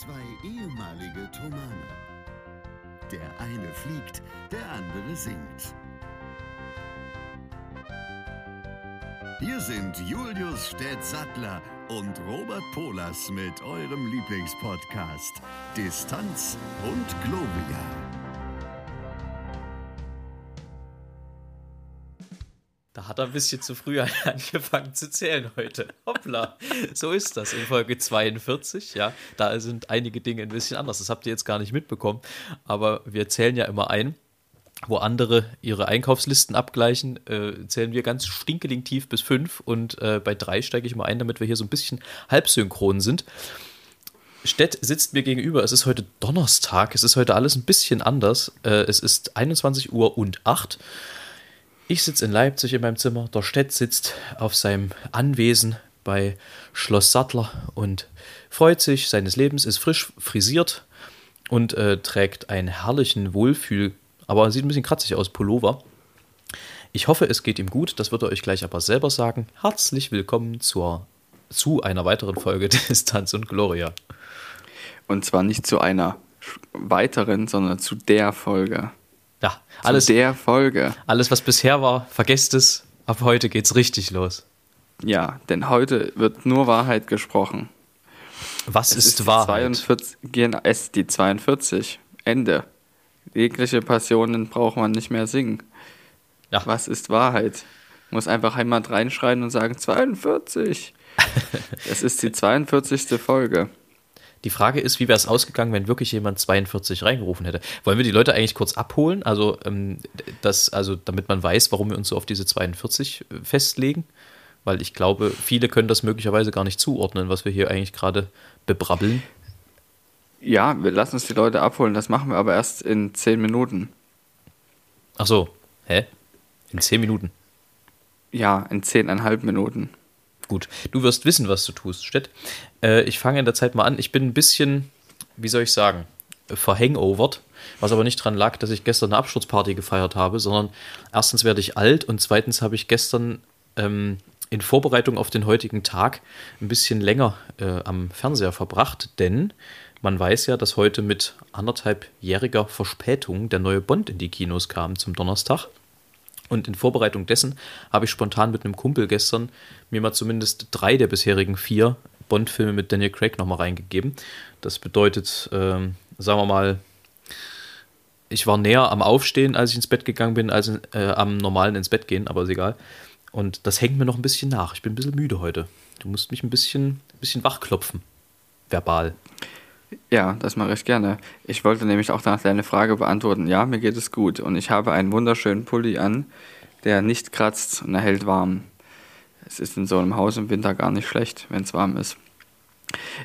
Zwei ehemalige Tomane. Der eine fliegt, der andere singt. Hier sind Julius Städtsattler und Robert Polas mit eurem Lieblingspodcast Distanz und Globia. Da hat er ein bisschen zu früh angefangen zu zählen heute. Hoppla, so ist das in Folge 42. Ja, da sind einige Dinge ein bisschen anders. Das habt ihr jetzt gar nicht mitbekommen. Aber wir zählen ja immer ein. Wo andere ihre Einkaufslisten abgleichen, äh, zählen wir ganz stinkeling tief bis fünf. Und äh, bei drei steige ich mal ein, damit wir hier so ein bisschen halbsynchron sind. Stett sitzt mir gegenüber. Es ist heute Donnerstag. Es ist heute alles ein bisschen anders. Äh, es ist 21 Uhr und 8. Ich sitze in Leipzig in meinem Zimmer. Der Stett sitzt auf seinem Anwesen bei Schloss Sattler und freut sich seines Lebens, ist frisch frisiert und äh, trägt einen herrlichen Wohlfühl, aber sieht ein bisschen kratzig aus, Pullover. Ich hoffe, es geht ihm gut. Das wird er euch gleich aber selber sagen. Herzlich willkommen zur, zu einer weiteren Folge Distanz und Gloria. Und zwar nicht zu einer weiteren, sondern zu der Folge. Ja, alles, zu der Folge. alles, was bisher war, vergesst es. Ab heute geht's richtig los. Ja, denn heute wird nur Wahrheit gesprochen. Was Es ist, die Wahrheit? 42, genau, es ist die 42. Ende. Jegliche Passionen braucht man nicht mehr singen. Ja. Was ist Wahrheit? Muss einfach jemand reinschreien und sagen 42. Es ist die 42. Folge. Die Frage ist, wie wäre es ausgegangen, wenn wirklich jemand 42 reingerufen hätte? Wollen wir die Leute eigentlich kurz abholen? Also, ähm, das, also damit man weiß, warum wir uns so auf diese 42 festlegen? Weil ich glaube, viele können das möglicherweise gar nicht zuordnen, was wir hier eigentlich gerade bebrabbeln. Ja, wir lassen uns die Leute abholen. Das machen wir aber erst in 10 Minuten. Ach so, hä? In 10 Minuten. Ja, in 10,5 Minuten. Gut, du wirst wissen, was du tust, Stett. Äh, ich fange in der Zeit mal an. Ich bin ein bisschen, wie soll ich sagen, verhangovert, was aber nicht dran lag, dass ich gestern eine Absturzparty gefeiert habe, sondern erstens werde ich alt und zweitens habe ich gestern ähm, in Vorbereitung auf den heutigen Tag ein bisschen länger äh, am Fernseher verbracht, denn man weiß ja, dass heute mit anderthalbjähriger Verspätung der neue Bond in die Kinos kam zum Donnerstag. Und in Vorbereitung dessen habe ich spontan mit einem Kumpel gestern mir mal zumindest drei der bisherigen vier Bond-Filme mit Daniel Craig nochmal reingegeben. Das bedeutet, ähm, sagen wir mal, ich war näher am Aufstehen, als ich ins Bett gegangen bin, als äh, am normalen ins Bett gehen, aber ist egal. Und das hängt mir noch ein bisschen nach. Ich bin ein bisschen müde heute. Du musst mich ein bisschen, ein bisschen wachklopfen. Verbal. Ja, das mache ich gerne. Ich wollte nämlich auch nach deine Frage beantworten. Ja, mir geht es gut und ich habe einen wunderschönen Pulli an, der nicht kratzt und er hält warm. Es ist in so einem Haus im Winter gar nicht schlecht, wenn es warm ist.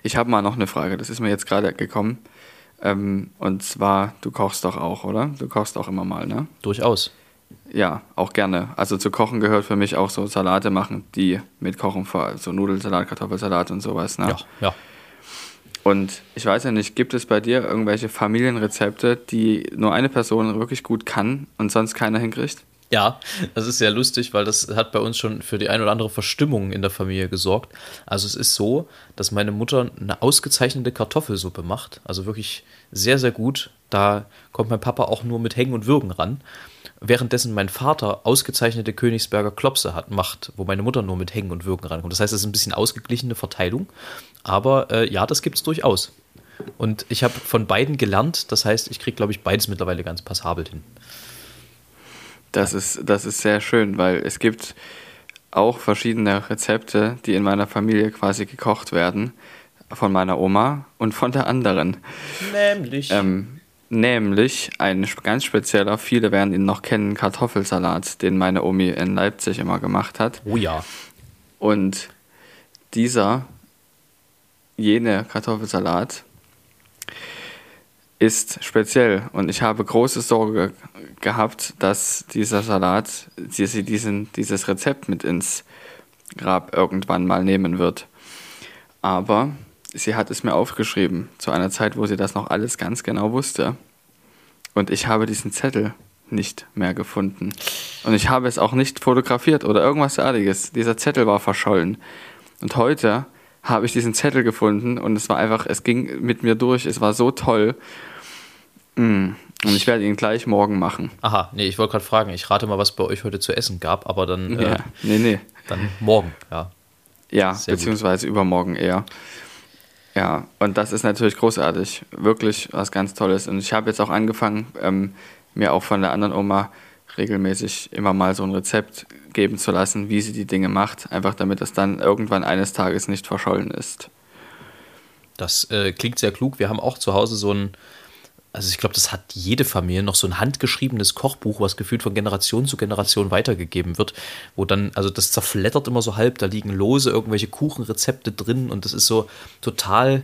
Ich habe mal noch eine Frage, das ist mir jetzt gerade gekommen. Ähm, und zwar, du kochst doch auch, oder? Du kochst auch immer mal, ne? Durchaus. Ja, auch gerne. Also zu Kochen gehört für mich auch so Salate machen, die mit Kochen vor, so Nudelsalat, Kartoffelsalat und sowas, ne? Ja, ja. Und ich weiß ja nicht, gibt es bei dir irgendwelche Familienrezepte, die nur eine Person wirklich gut kann und sonst keiner hinkriegt? Ja, das ist sehr lustig, weil das hat bei uns schon für die ein oder andere Verstimmung in der Familie gesorgt. Also es ist so, dass meine Mutter eine ausgezeichnete Kartoffelsuppe macht. Also wirklich sehr, sehr gut. Da kommt mein Papa auch nur mit Hängen und Würgen ran. Währenddessen mein Vater ausgezeichnete Königsberger Klopse hat, macht, wo meine Mutter nur mit Hängen und Würgen rankommt. Das heißt, es ist ein bisschen ausgeglichene Verteilung. Aber äh, ja, das gibt es durchaus. Und ich habe von beiden gelernt. Das heißt, ich kriege, glaube ich, beides mittlerweile ganz passabel hin. Das ist, das ist sehr schön, weil es gibt auch verschiedene Rezepte, die in meiner Familie quasi gekocht werden. Von meiner Oma und von der anderen. Nämlich. Ähm, nämlich ein ganz spezieller, viele werden ihn noch kennen, Kartoffelsalat, den meine Omi in Leipzig immer gemacht hat. oh ja. Und dieser, jene Kartoffelsalat ist speziell. Und ich habe große Sorge gehabt, dass dieser Salat, dass sie diesen, dieses Rezept mit ins Grab irgendwann mal nehmen wird. Aber sie hat es mir aufgeschrieben, zu einer Zeit, wo sie das noch alles ganz genau wusste. Und ich habe diesen Zettel nicht mehr gefunden. Und ich habe es auch nicht fotografiert oder irgendwas derartiges. Dieser Zettel war verschollen. Und heute habe ich diesen Zettel gefunden und es war einfach, es ging mit mir durch, es war so toll. Mm. Und ich werde ihn gleich morgen machen. Aha, nee, ich wollte gerade fragen, ich rate mal, was bei euch heute zu essen gab, aber dann, ja, äh, nee, nee. dann morgen, ja. Ja, Sehr beziehungsweise übermorgen eher. Ja, und das ist natürlich großartig. Wirklich was ganz Tolles. Und ich habe jetzt auch angefangen, ähm, mir auch von der anderen Oma regelmäßig immer mal so ein Rezept geben zu lassen, wie sie die Dinge macht. Einfach damit das dann irgendwann eines Tages nicht verschollen ist. Das äh, klingt sehr klug. Wir haben auch zu Hause so ein, also ich glaube, das hat jede Familie noch so ein handgeschriebenes Kochbuch, was gefühlt von Generation zu Generation weitergegeben wird, wo dann, also das zerflettert immer so halb, da liegen lose irgendwelche Kuchenrezepte drin und das ist so total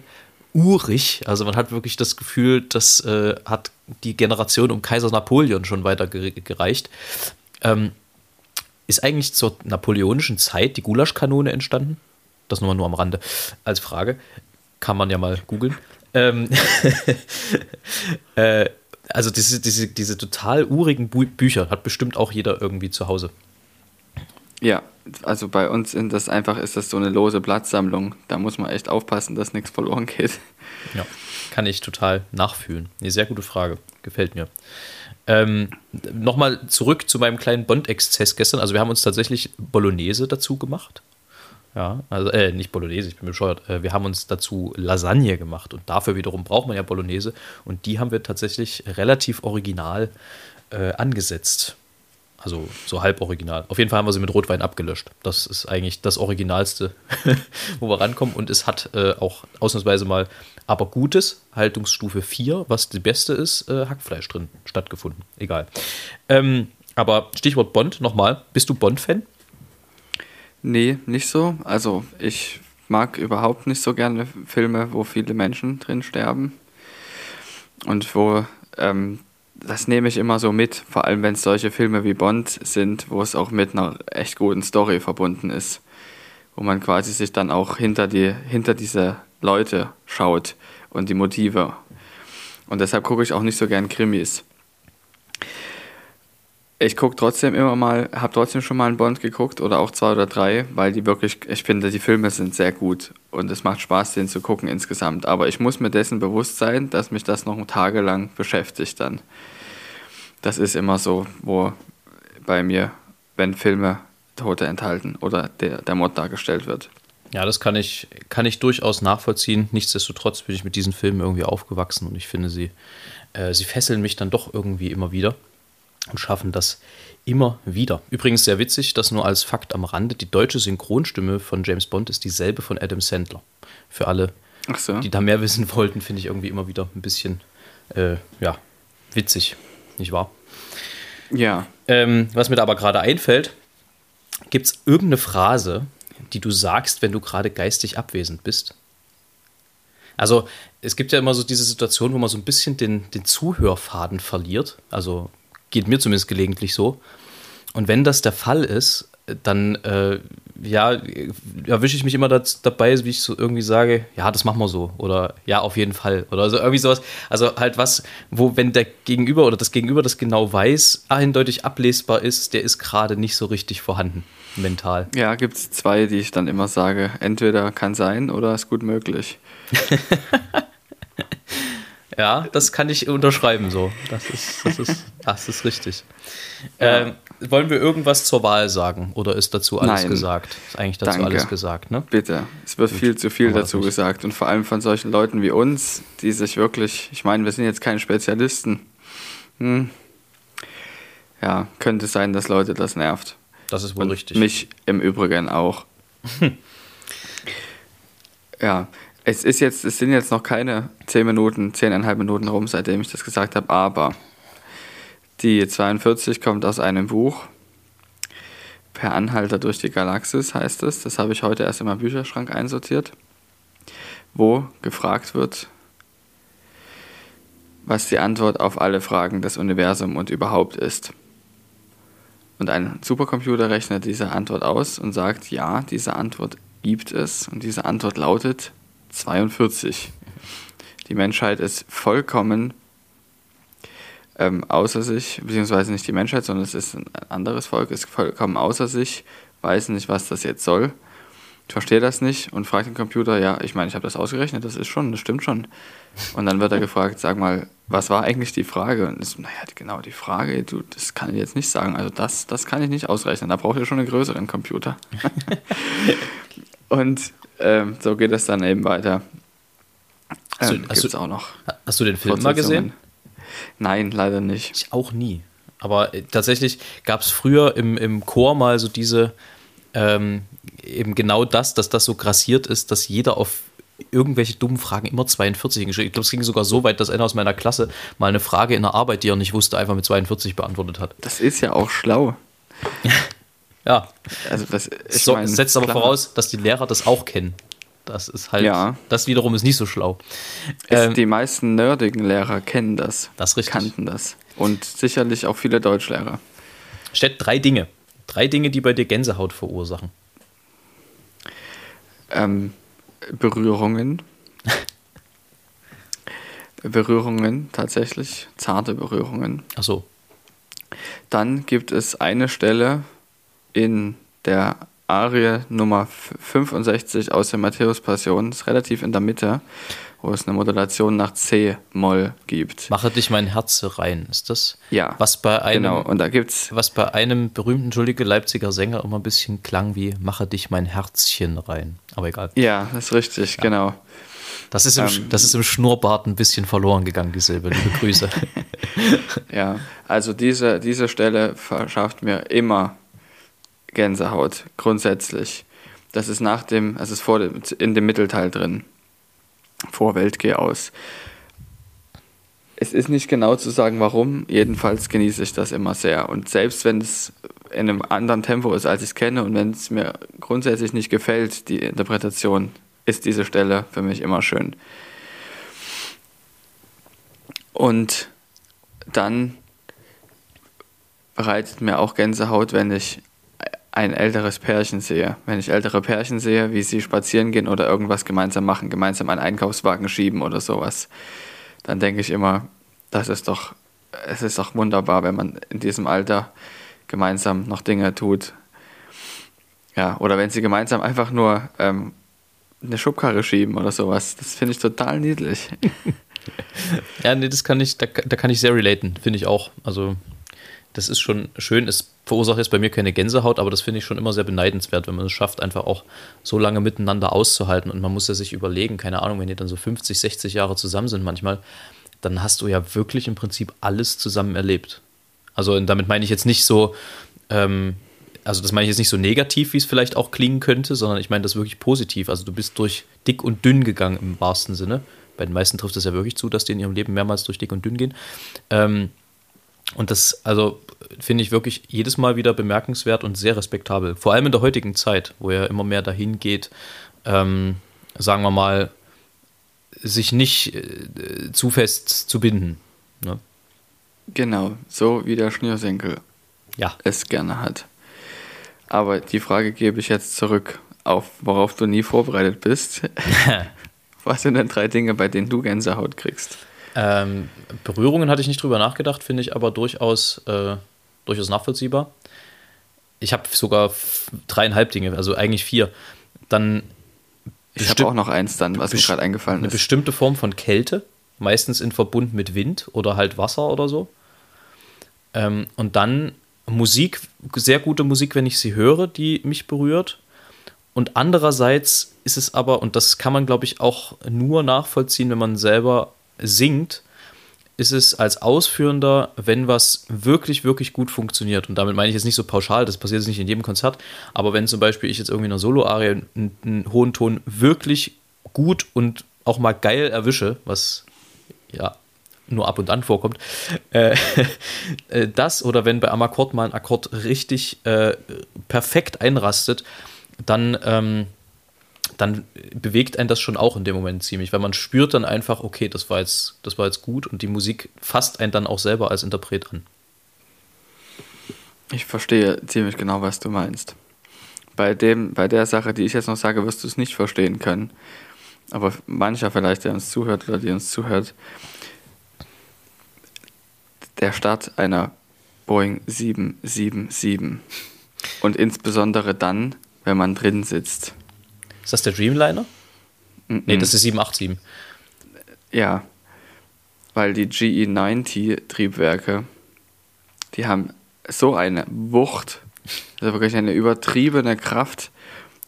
urig. Also man hat wirklich das Gefühl, das äh, hat die Generation um Kaiser Napoleon schon weitergereicht. Ähm, ist eigentlich zur napoleonischen Zeit die Gulaschkanone entstanden? Das nochmal nur am Rande als Frage. Kann man ja mal googeln. Ähm, äh, also diese, diese, diese total urigen Bü Bücher hat bestimmt auch jeder irgendwie zu Hause. Ja, also bei uns sind das einfach, ist das so eine lose Blattsammlung. Da muss man echt aufpassen, dass nichts verloren geht. Ja, kann ich total nachfühlen. Eine sehr gute Frage. Gefällt mir. Ähm, Nochmal zurück zu meinem kleinen Bond-Exzess gestern. Also wir haben uns tatsächlich Bolognese dazu gemacht. Ja, also äh, nicht Bolognese, ich bin bescheuert. Äh, wir haben uns dazu Lasagne gemacht und dafür wiederum braucht man ja Bolognese und die haben wir tatsächlich relativ original äh, angesetzt. Also so halb original. Auf jeden Fall haben wir sie mit Rotwein abgelöscht. Das ist eigentlich das Originalste, wo wir rankommen. Und es hat äh, auch ausnahmsweise mal aber gutes, Haltungsstufe 4, was die beste ist, äh, Hackfleisch drin stattgefunden. Egal. Ähm, aber Stichwort Bond nochmal. Bist du Bond-Fan? Nee, nicht so. Also ich mag überhaupt nicht so gerne Filme, wo viele Menschen drin sterben. Und wo, ähm, das nehme ich immer so mit, vor allem wenn es solche Filme wie Bond sind, wo es auch mit einer echt guten Story verbunden ist. Wo man quasi sich dann auch hinter, die, hinter diese Leute schaut und die Motive. Und deshalb gucke ich auch nicht so gern Krimis. Ich gucke trotzdem immer mal, habe trotzdem schon mal einen Bond geguckt oder auch zwei oder drei, weil die wirklich, ich finde, die Filme sind sehr gut und es macht Spaß, den zu gucken insgesamt. Aber ich muss mir dessen bewusst sein, dass mich das noch tagelang beschäftigt dann. Das ist immer so, wo bei mir, wenn Filme Tote enthalten oder der, der Mord dargestellt wird. Ja, das kann ich, kann ich durchaus nachvollziehen. Nichtsdestotrotz bin ich mit diesen Filmen irgendwie aufgewachsen und ich finde, sie, äh, sie fesseln mich dann doch irgendwie immer wieder und schaffen das immer wieder. Übrigens sehr witzig, das nur als Fakt am Rande, die deutsche Synchronstimme von James Bond ist dieselbe von Adam Sandler. Für alle, so. die da mehr wissen wollten, finde ich irgendwie immer wieder ein bisschen, äh, ja, witzig, nicht wahr? Ja. Ähm, was mir da aber gerade einfällt, gibt es irgendeine Phrase, die du sagst, wenn du gerade geistig abwesend bist? Also es gibt ja immer so diese Situation, wo man so ein bisschen den, den Zuhörfaden verliert. Also geht mir zumindest gelegentlich so. Und wenn das der Fall ist, dann äh, ja, erwische ich mich immer das, dabei, wie ich so irgendwie sage, ja, das machen wir so oder ja, auf jeden Fall oder so irgendwie sowas. Also halt was, wo wenn der Gegenüber oder das Gegenüber das genau weiß, eindeutig ablesbar ist, der ist gerade nicht so richtig vorhanden mental. Ja, gibt es zwei, die ich dann immer sage, entweder kann sein oder ist gut möglich. Ja, das kann ich unterschreiben so. Das ist, das ist, das ist richtig. Ähm, wollen wir irgendwas zur Wahl sagen oder ist dazu alles Nein. gesagt? Ist eigentlich dazu Danke. alles gesagt, ne? Bitte. Es wird Gut. viel zu viel dazu nicht. gesagt und vor allem von solchen Leuten wie uns, die sich wirklich, ich meine, wir sind jetzt keine Spezialisten. Hm. Ja, könnte sein, dass Leute das nervt. Das ist wohl Und richtig. mich im Übrigen auch. ja, es ist jetzt, es sind jetzt noch keine 10 Minuten, 10,5 Minuten rum, seitdem ich das gesagt habe, aber die 42 kommt aus einem Buch. Per Anhalter durch die Galaxis heißt es. Das habe ich heute erst in meinem Bücherschrank einsortiert. Wo gefragt wird, was die Antwort auf alle Fragen des Universums und überhaupt ist. Und ein Supercomputer rechnet diese Antwort aus und sagt, ja, diese Antwort gibt es. Und diese Antwort lautet 42. Die Menschheit ist vollkommen ähm, außer sich, beziehungsweise nicht die Menschheit, sondern es ist ein anderes Volk, ist vollkommen außer sich, weiß nicht, was das jetzt soll, ich verstehe das nicht und frage den Computer, ja, ich meine, ich habe das ausgerechnet, das ist schon, das stimmt schon. Und dann wird er gefragt, sag mal, was war eigentlich die Frage? Und ist, naja, genau, die Frage, du, das kann ich jetzt nicht sagen. Also das, das kann ich nicht ausrechnen. Da braucht ihr schon einen größeren Computer. und ähm, so geht es dann eben weiter. Hast du, Ähm, hast, du, auch noch hast du den Film mal gesehen? Nein, leider nicht. Ich auch nie. Aber äh, tatsächlich gab es früher im, im Chor mal so diese, ähm, eben genau das, dass das so grassiert ist, dass jeder auf irgendwelche dummen Fragen immer 42 hingeschrieben. Ich glaube, es ging sogar so weit, dass einer aus meiner Klasse mal eine Frage in der Arbeit, die er nicht wusste, einfach mit 42 beantwortet hat. Das ist ja auch schlau. Ja, Also das, so, setzt aber klar, voraus, dass die Lehrer das auch kennen. Das ist halt, Ja. das wiederum ist nicht so schlau. Ähm, die meisten nerdigen Lehrer kennen das. Das richtig. Kannten das. Und sicherlich auch viele Deutschlehrer. Steht drei Dinge. Drei Dinge, die bei dir Gänsehaut verursachen. Ähm, Berührungen. Berührungen, tatsächlich. Zarte Berührungen. Ach so. Dann gibt es eine Stelle in der Arie Nummer 65 aus der Matthäus-Passion, ist relativ in der Mitte, wo es eine Modulation nach C-Moll gibt. Mache dich mein Herz rein. Ist das? Ja, Was bei einem, Genau, und da gibt's was bei einem berühmten, entschuldige, Leipziger Sänger immer ein bisschen klang wie Mache dich mein Herzchen rein. Aber egal. Ja, das ist richtig, genau. Das ist, im, Ähm. das ist im Schnurrbart ein bisschen verloren gegangen, die Silbe. Liebe Grüße. Ja, also diese, diese Stelle verschafft mir immer Gänsehaut, grundsätzlich. Das ist nach dem, es ist vor dem, in dem Mittelteil drin. Vor Weltgeh aus. Es ist nicht genau zu sagen, warum, jedenfalls genieße ich das immer sehr. Und selbst wenn es in einem anderen Tempo ist, als ich es kenne, und wenn es mir grundsätzlich nicht gefällt, die Interpretation, ist diese Stelle für mich immer schön. Und dann bereitet mir auch Gänsehaut, wenn ich ein älteres Pärchen sehe. Wenn ich ältere Pärchen sehe, wie sie spazieren gehen oder irgendwas gemeinsam machen, gemeinsam einen Einkaufswagen schieben oder sowas, dann denke ich immer, das ist doch, es ist doch wunderbar, wenn man in diesem Alter gemeinsam noch Dinge tut. Ja, oder wenn sie gemeinsam einfach nur ähm, eine Schubkarre schieben oder sowas. Das finde ich total niedlich. ja, nee, das kann ich, da, da kann ich sehr relaten, finde ich auch. Also, das ist schon schön. Es verursacht jetzt bei mir keine Gänsehaut, aber das finde ich schon immer sehr beneidenswert, wenn man es schafft, einfach auch so lange miteinander auszuhalten. Und man muss ja sich überlegen, keine Ahnung, wenn die dann so 50, 60 Jahre zusammen sind manchmal, dann hast du ja wirklich im Prinzip alles zusammen erlebt. Also, damit meine ich jetzt nicht so, ähm, also das meine ich jetzt nicht so negativ, wie es vielleicht auch klingen könnte, sondern ich meine das wirklich positiv. Also du bist durch dick und dünn gegangen im wahrsten Sinne. Bei den meisten trifft es ja wirklich zu, dass die in ihrem Leben mehrmals durch dick und dünn gehen. Ähm, und das, also finde ich wirklich jedes Mal wieder bemerkenswert und sehr respektabel. Vor allem in der heutigen Zeit, wo ja immer mehr dahin geht, ähm, sagen wir mal, sich nicht äh, zu fest zu binden. Ne? Genau, so wie der Schnürsenkel Ja. es gerne hat. Aber die Frage gebe ich jetzt zurück, auf worauf du nie vorbereitet bist. Was sind denn drei Dinge, bei denen du Gänsehaut kriegst? Ähm, Berührungen hatte ich nicht drüber nachgedacht, finde ich aber durchaus, äh, durchaus nachvollziehbar. Ich habe sogar dreieinhalb Dinge, also eigentlich vier. Dann Ich habe auch noch eins dann, was mir gerade eingefallen eine ist. bestimmte Form von Kälte, meistens in Verbund mit Wind oder halt Wasser oder so. Ähm, und dann Musik, sehr gute Musik, wenn ich sie höre, die mich berührt. Und andererseits ist es aber, und das kann man, glaube ich, auch nur nachvollziehen, wenn man selber singt, ist es als Ausführender, wenn was wirklich, wirklich gut funktioniert. Und damit meine ich jetzt nicht so pauschal, das passiert jetzt nicht in jedem Konzert, aber wenn zum Beispiel ich jetzt irgendwie in einer Solo-Arie einen, einen hohen Ton wirklich gut und auch mal geil erwische, was ja nur ab und an vorkommt, äh, äh, das oder wenn bei einem Akkord mal ein Akkord richtig äh, perfekt einrastet, dann, ähm, dann bewegt einen das schon auch in dem Moment ziemlich, weil man spürt dann einfach, okay, das war jetzt, das war jetzt gut und die Musik fasst einen dann auch selber als Interpret an. Ich verstehe ziemlich genau, was du meinst. Bei, dem, bei der Sache, die ich jetzt noch sage, wirst du es nicht verstehen können. Aber mancher vielleicht, der uns zuhört oder die uns zuhört, der Start einer Boeing 777 und insbesondere dann, wenn man drin sitzt. Ist das der Dreamliner? Nee, das ist 787. Ja, weil die GE90-Triebwerke, die haben so eine Wucht, also wirklich eine übertriebene Kraft.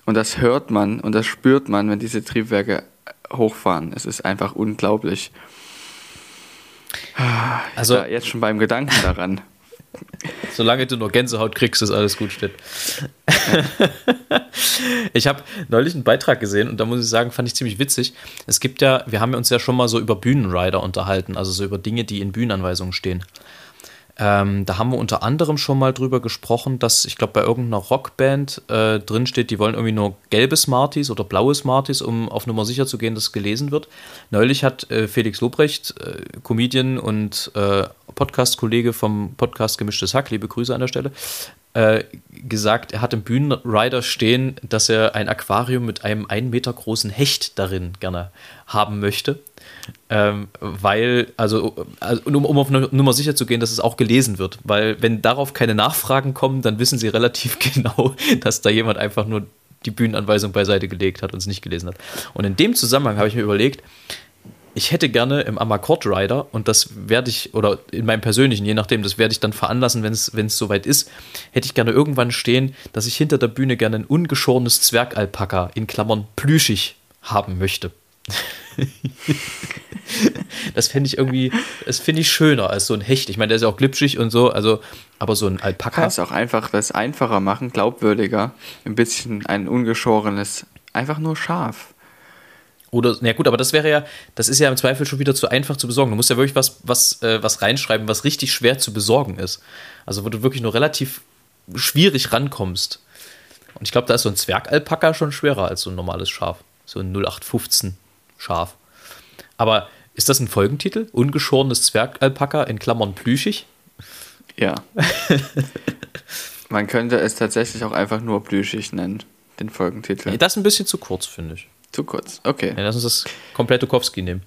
Und das hört man und das spürt man, wenn diese Triebwerke hochfahren. Es ist einfach unglaublich. Also, Ja, jetzt schon beim Gedanken daran. Solange du nur Gänsehaut kriegst, ist alles gut, steht. ich habe neulich einen Beitrag gesehen und da muss ich sagen, fand ich ziemlich witzig. Es gibt ja, wir haben uns ja schon mal so über Bühnenrider unterhalten, also so über Dinge, die in Bühnenanweisungen stehen. Ähm, da haben wir unter anderem schon mal drüber gesprochen, dass ich glaube bei irgendeiner Rockband äh, drin steht, die wollen irgendwie nur gelbe Smarties oder blaue Smarties, um auf Nummer sicher zu gehen, dass es gelesen wird. Neulich hat äh, Felix Lobrecht, äh, Comedian und äh, Podcast-Kollege vom Podcast Gemischtes Hack, liebe Grüße an der Stelle, äh, gesagt, er hat im Bühnenrider stehen, dass er ein Aquarium mit einem einen Meter großen Hecht darin gerne haben möchte. Ähm, weil, also, also um, um auf Nummer sicher zu gehen, dass es auch gelesen wird. Weil, wenn darauf keine Nachfragen kommen, dann wissen sie relativ genau, dass da jemand einfach nur die Bühnenanweisung beiseite gelegt hat und es nicht gelesen hat. Und in dem Zusammenhang habe ich mir überlegt, ich hätte gerne im Amakord Rider, und das werde ich, oder in meinem persönlichen, je nachdem, das werde ich dann veranlassen, wenn es soweit ist, hätte ich gerne irgendwann stehen, dass ich hinter der Bühne gerne ein ungeschorenes Zwergalpaka in Klammern plüschig haben möchte. das fände ich irgendwie, das finde ich schöner als so ein Hecht. Ich meine, der ist ja auch glitschig und so, also, aber so ein Alpaka. Kannst auch einfach das einfacher machen, glaubwürdiger. Ein bisschen ein ungeschorenes, einfach nur scharf. Oder, na gut, aber das wäre ja, das ist ja im Zweifel schon wieder zu einfach zu besorgen. Du musst ja wirklich was, was, äh, was reinschreiben, was richtig schwer zu besorgen ist. Also, wo du wirklich nur relativ schwierig rankommst. Und ich glaube, da ist so ein Zwergalpaka schon schwerer als so ein normales Schaf. So ein 0815 Schaf. Aber ist das ein Folgentitel? Ungeschorenes Zwergalpaka in Klammern plüschig? Ja. Man könnte es tatsächlich auch einfach nur plüschig nennen, den Folgentitel. Nee, das ist ein bisschen zu kurz, finde ich. Zu kurz, okay. Ja, lass uns das komplette Kowski nehmen.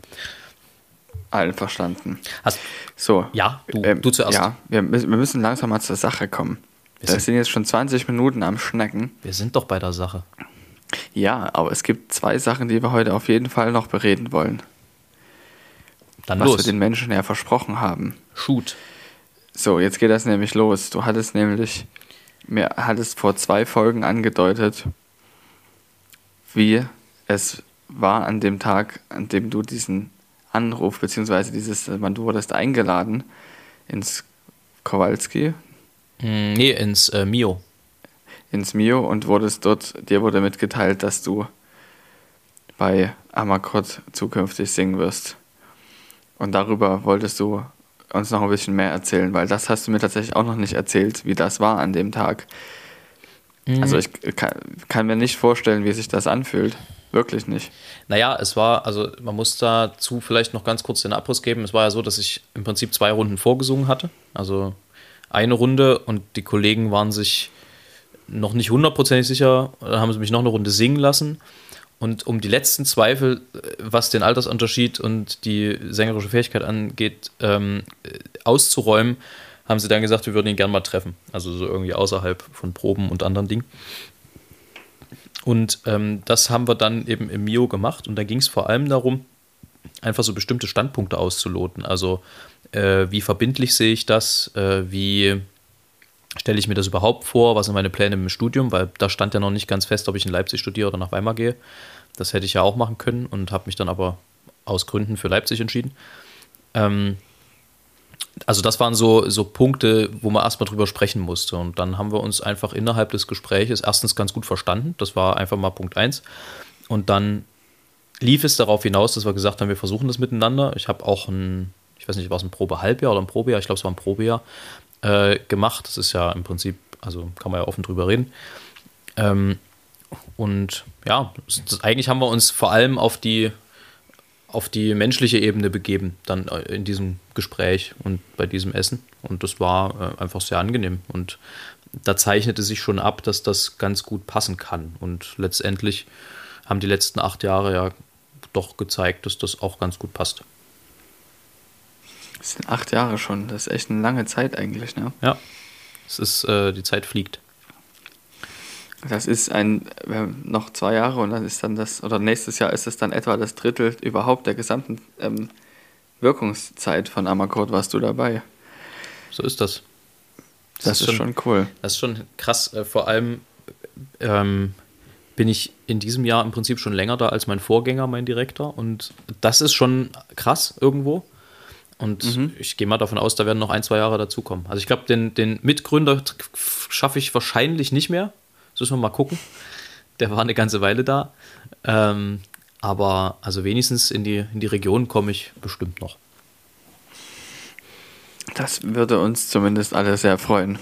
Allen verstanden. Hast, So. ja, du, ähm, du zuerst. Ja, wir, müssen- wir müssen langsam mal zur Sache kommen. Wir sind- sind jetzt schon 20 Minuten am Schnecken. Wir sind doch bei der Sache. Ja, aber es gibt zwei Sachen, die wir heute auf jeden Fall noch bereden wollen. Dann was los. wir den Menschen ja versprochen haben. Shoot. So, jetzt geht das nämlich los. Du hattest nämlich, mir hattest vor zwei Folgen angedeutet, wie es war an dem Tag, an dem du diesen Anruf, beziehungsweise dieses, äh, du wurdest eingeladen ins Kowalski, Mm, Nee, ins äh, Mio. ins Mio und wurdest dort, dir wurde mitgeteilt, dass du bei Amakot zukünftig singen wirst. Und darüber wolltest du uns noch ein bisschen mehr erzählen, weil das hast du mir tatsächlich auch noch nicht erzählt, wie das war an dem Tag. Also ich kann, kann mir nicht vorstellen, wie sich das anfühlt. Wirklich nicht. Naja, es war, also man muss dazu vielleicht noch ganz kurz den Abriss geben. Es war ja so, dass ich im Prinzip zwei Runden vorgesungen hatte. Also eine Runde und die Kollegen waren sich noch nicht hundertprozentig sicher, dann haben sie mich noch eine Runde singen lassen. Und um die letzten Zweifel, äh, was den Altersunterschied und die sängerische Fähigkeit angeht, ähm, äh, auszuräumen, haben sie dann gesagt, wir würden ihn gerne mal treffen. Also so irgendwie außerhalb von Proben und anderen Dingen. Und ähm, das haben wir dann eben im Mio gemacht. Und da ging es vor allem darum, einfach so bestimmte Standpunkte auszuloten. Also äh, wie verbindlich sehe ich das? Äh, wie stelle ich mir das überhaupt vor? Was sind meine Pläne im Studium? Weil da stand ja noch nicht ganz fest, ob ich in Leipzig studiere oder nach Weimar gehe. Das hätte ich ja auch machen können und habe mich dann aber aus Gründen für Leipzig entschieden. Ähm, also das waren so, so Punkte, wo man erstmal drüber sprechen musste. Und dann haben wir uns einfach innerhalb des Gespräches erstens ganz gut verstanden. Das war einfach mal Punkt eins. Und dann lief es darauf hinaus, dass wir gesagt haben, wir versuchen das miteinander. Ich habe auch ein, ich weiß nicht, war es ein Probehalbjahr oder ein Probejahr? Ich glaube, es war ein Probejahr äh, gemacht. Das ist ja im Prinzip, also kann man ja offen drüber reden. Ähm, und ja, eigentlich haben wir uns vor allem auf die, auf die menschliche Ebene begeben, dann äh, in diesem Gespräch und bei diesem Essen. Und das war äh, einfach sehr angenehm. Und da zeichnete sich schon ab, dass das ganz gut passen kann. Und letztendlich haben die letzten acht Jahre ja doch gezeigt, dass das auch ganz gut passt. Das sind acht Jahre schon. Das ist echt eine lange Zeit eigentlich, ne? Ja, es ist, äh, die Zeit fliegt. Das ist ein, haben noch zwei Jahre und dann ist dann das, oder nächstes Jahr ist es dann etwa das Drittel überhaupt der gesamten ähm, Wirkungszeit von Amakord warst du dabei. So ist das. Das, das ist, schon, schon, cool. Das ist schon krass. Äh, vor allem ähm, bin ich in diesem Jahr im Prinzip schon länger da als mein Vorgänger, mein Direktor. Und das ist schon krass irgendwo. Und mhm. ich gehe mal davon aus, da werden noch ein, zwei Jahre dazukommen. Also ich glaube, den, den Mitgründer schaffe ich wahrscheinlich nicht mehr. Das müssen wir mal gucken. Der war eine ganze Weile da. Ähm, aber also wenigstens in die, in die Region komme ich bestimmt noch. Das würde uns zumindest alle sehr freuen,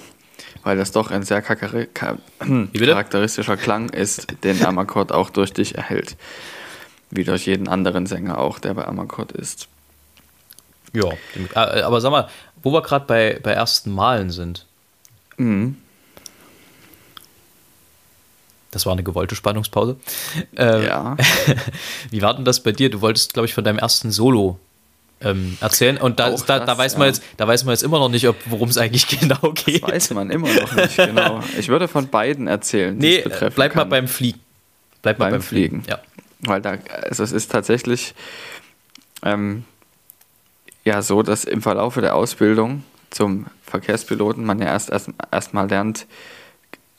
weil das doch ein sehr charakteristischer Klang ist, den Amakord auch durch dich erhält. Wie durch jeden anderen Sänger auch, der bei Amakord ist. Ja, äh, aber sag mal, wo wir gerade bei, bei ersten Malen sind. Mhm. Das war eine gewollte Spannungspause. Ähm, ja. Wie war denn das bei dir? Du wolltest, glaube ich, von deinem ersten Solo ähm, erzählen. Und da, da, das, da, weiß man ja. jetzt, da weiß man jetzt immer noch nicht, worum es eigentlich genau geht. Das weiß man immer noch nicht, genau. Ich würde von beiden erzählen. Nee, bleib kann. mal beim Fliegen. Bleib mal beim, beim Fliegen. Fliegen. Ja. Weil da, also es ist tatsächlich ähm, ja so, dass im Verlauf der Ausbildung zum Verkehrspiloten man ja erst erst, erst mal lernt,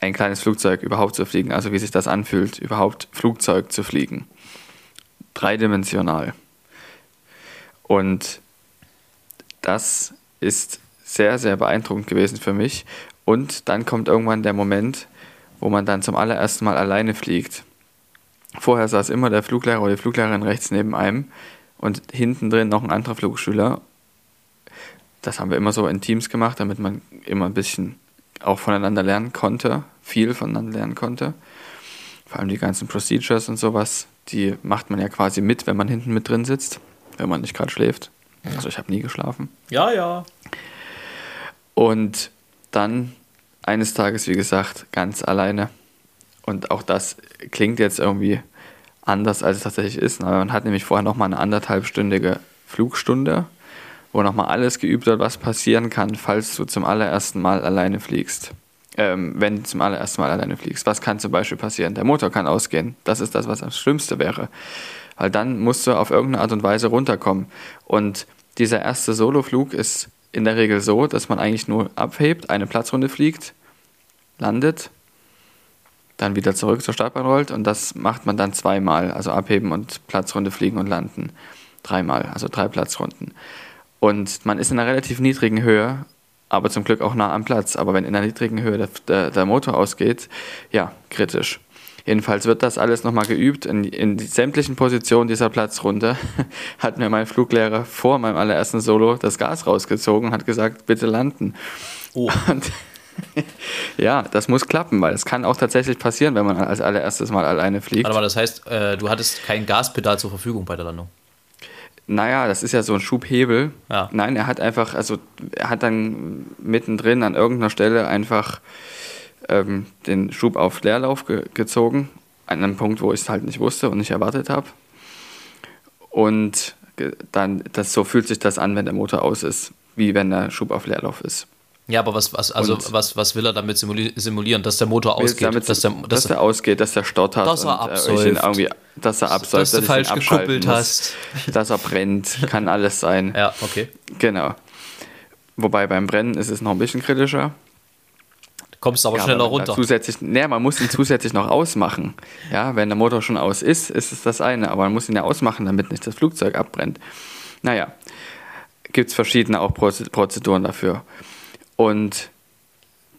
ein kleines Flugzeug überhaupt zu fliegen, also wie sich das anfühlt, überhaupt Flugzeug zu fliegen. Dreidimensional. Und das ist sehr, sehr beeindruckend gewesen für mich. Und dann kommt irgendwann der Moment, wo man dann zum allerersten Mal alleine fliegt. Vorher saß immer der Fluglehrer oder die Fluglehrerin rechts neben einem und hinten drin noch ein anderer Flugschüler. Das haben wir immer so in Teams gemacht, damit man immer ein bisschen auch voneinander lernen konnte, viel voneinander lernen konnte. Vor allem die ganzen Procedures und sowas, die macht man ja quasi mit, wenn man hinten mit drin sitzt, wenn man nicht gerade schläft. Also ich habe nie geschlafen. Ja, ja. Und dann eines Tages, wie gesagt, ganz alleine. Und auch das klingt jetzt irgendwie anders, als es tatsächlich ist. Aber man hat nämlich vorher nochmal eine anderthalbstündige Flugstunde wo nochmal alles geübt wird, was passieren kann, falls du zum allerersten Mal alleine fliegst. Ähm, wenn du zum allerersten Mal alleine fliegst. Was kann zum Beispiel passieren? Der Motor kann ausgehen. Das ist das, was das Schlimmste wäre. Weil dann musst du auf irgendeine Art und Weise runterkommen. Und dieser erste Soloflug ist in der Regel so, dass man eigentlich nur abhebt, eine Platzrunde fliegt, landet, dann wieder zurück zur Startbahn rollt und das macht man dann zweimal, also abheben und Platzrunde fliegen und landen. Dreimal, also drei Platzrunden. Und man ist in einer relativ niedrigen Höhe, aber zum Glück auch nah am Platz. Aber wenn in einer niedrigen Höhe der, der, der Motor ausgeht, ja, kritisch. Jedenfalls wird das alles nochmal geübt. In, in sämtlichen Positionen dieser Platzrunde hat mir mein Fluglehrer vor meinem allerersten Solo das Gas rausgezogen und hat gesagt, bitte landen. Oh. Und ja, das muss klappen, weil es kann auch tatsächlich passieren, wenn man als allererstes Mal alleine fliegt. Warte mal, das heißt, äh, du hattest kein Gaspedal zur Verfügung bei der Landung? Naja, das ist ja so ein Schubhebel. Ja. Nein, er hat einfach, also er hat dann mittendrin an irgendeiner Stelle einfach ähm, den Schub auf Leerlauf ge gezogen. An einem Punkt, wo ich es halt nicht wusste und nicht erwartet habe. Und dann, das, so fühlt sich das an, wenn der Motor aus ist, wie wenn der Schub auf Leerlauf ist. Ja, aber was, was, also was, was will er damit simulieren? Dass der Motor ausgeht? Damit, dass, der, dass, dass der ausgeht, dass der stottert. Dass er absäuft. Irgendwie, dass er absäuft. Dass, dass du falsch gekuppelt hast. Dass er brennt. Kann alles sein. Ja, okay. Genau. Wobei beim Brennen ist es noch ein bisschen kritischer. Du kommst aber ja, schneller runter. Zusätzlich, nee, man muss ihn zusätzlich noch ausmachen. Ja, wenn der Motor schon aus ist, ist es das eine. Aber man muss ihn ja ausmachen, damit nicht das Flugzeug abbrennt. Naja, gibt es verschiedene auch Prozeduren dafür. Und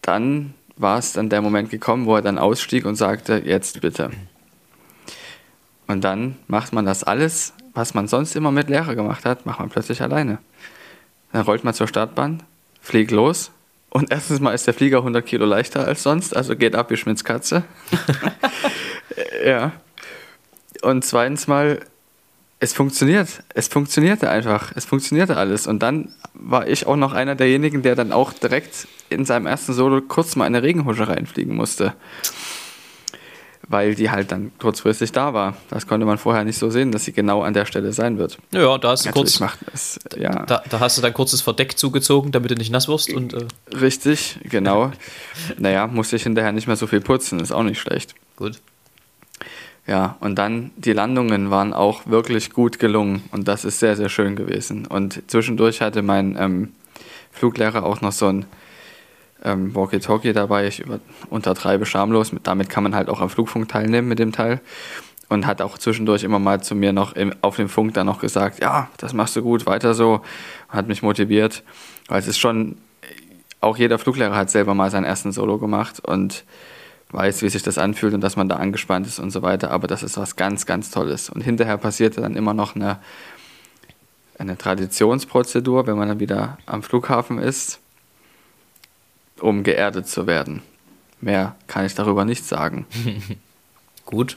dann war es dann der Moment gekommen, wo er dann ausstieg und sagte, jetzt bitte. Und dann macht man das alles, was man sonst immer mit Lehrer gemacht hat, macht man plötzlich alleine. Dann rollt man zur Startbahn, fliegt los und erstens mal ist der Flieger 100 Kilo leichter als sonst, also geht ab wie Schmitz Katze. ja. Und zweitens mal es funktioniert. Es funktionierte einfach. Es funktionierte alles. Und dann war ich auch noch einer derjenigen, der dann auch direkt in seinem ersten Solo kurz mal eine Regenhusche reinfliegen musste. weil die halt dann kurzfristig da war. Das konnte man vorher nicht so sehen, dass sie genau an der Stelle sein wird. Ja, da hast du Natürlich kurz, macht es, ja. da, da hast du dein kurzes Verdeck zugezogen, damit du nicht nass wirst und äh, Richtig, genau. naja, musste ich hinterher nicht mehr so viel putzen, ist auch nicht schlecht. gut. Ja, und dann die Landungen waren auch wirklich gut gelungen und das ist sehr, sehr schön gewesen. Und zwischendurch hatte mein ähm, Fluglehrer auch noch so ein ähm, Walkie-Talkie dabei. Ich über, untertreibe schamlos. Mit, damit kann man halt auch am Flugfunk teilnehmen mit dem Teil. Und hat auch zwischendurch immer mal zu mir noch im, auf dem Funk dann noch gesagt, ja, das machst du gut, weiter so. Hat mich motiviert, weil es ist schon, auch jeder Fluglehrer hat selber mal seinen ersten Solo gemacht und weiß, wie sich das anfühlt und dass man da angespannt ist und so weiter. Aber das ist was ganz, ganz Tolles. Und hinterher passierte dann immer noch eine, eine Traditionsprozedur, wenn man dann wieder am Flughafen ist, um geerdet zu werden. Mehr kann ich darüber nicht sagen. Gut.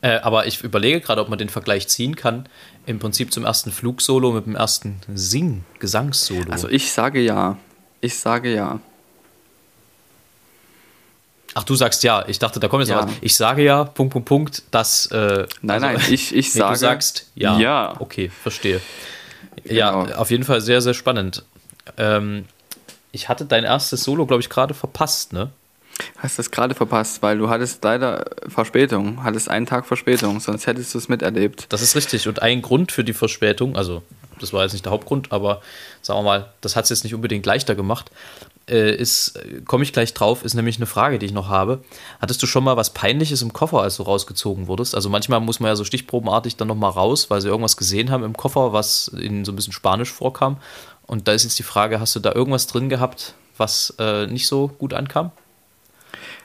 Äh, aber ich überlege gerade, ob man den Vergleich ziehen kann. Im Prinzip zum ersten Flugsolo mit dem ersten Sing-Gesangssolo. Also ich sage ja. Ich sage ja. Ach, du sagst ja. Ich dachte, da kommt jetzt Ja. noch was. Ich sage ja, Punkt, Punkt, Punkt, dass. Äh, Nein, also- nein, ich, ich Nee, sage. du sagst ja. Ja. Okay, verstehe. Ja, Genau. auf jeden Fall sehr, sehr spannend. Ähm, ich hatte dein erstes Solo, glaube ich, gerade verpasst, ne? Hast das gerade verpasst, weil du hattest leider Verspätung, hattest einen Tag Verspätung, sonst hättest du es miterlebt. Das ist richtig. Und ein Grund für die Verspätung, also das war jetzt nicht der Hauptgrund, aber sagen wir mal, das hat es jetzt nicht unbedingt leichter gemacht, äh, ist, komme ich gleich drauf, ist nämlich eine Frage, die ich noch habe. Hattest du schon mal was Peinliches im Koffer, als du rausgezogen wurdest? Also manchmal muss man ja so stichprobenartig dann nochmal raus, weil sie irgendwas gesehen haben im Koffer, was ihnen so ein bisschen Spanisch vorkam. Und da ist jetzt die Frage, hast du da irgendwas drin gehabt, was äh, nicht so gut ankam?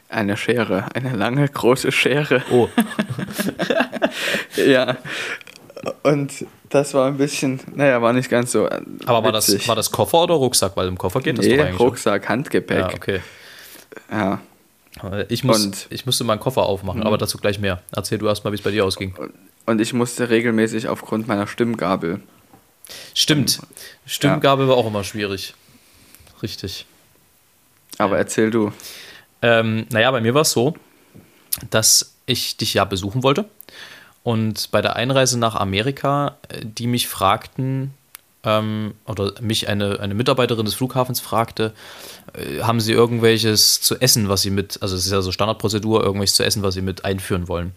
Eine Schere, eine lange, große Schere. Oh, Ja. Und das war ein bisschen, naja, war nicht ganz so. äh, aber war das, war das Koffer oder Rucksack? Weil im Koffer geht das nee, doch eigentlich. Rucksack, Handgepäck. Ja, okay. Ja. Ich, muss, Und- ich musste meinen Koffer aufmachen, aber dazu gleich mehr. Erzähl du erst mal, wie es bei dir ausging. Und ich musste regelmäßig aufgrund meiner Stimmgabel. Stimmt. Stimmgabel war auch immer schwierig. Richtig. Aber erzähl du. Ähm, naja, bei mir war es so, dass ich dich ja besuchen wollte. Und bei der Einreise nach Amerika, äh, die mich fragten, ähm, oder mich eine, eine Mitarbeiterin des Flughafens fragte, äh, haben sie irgendwelches zu essen, was sie mit, also es ist ja so Standardprozedur, irgendwelches zu essen, was sie mit einführen wollen.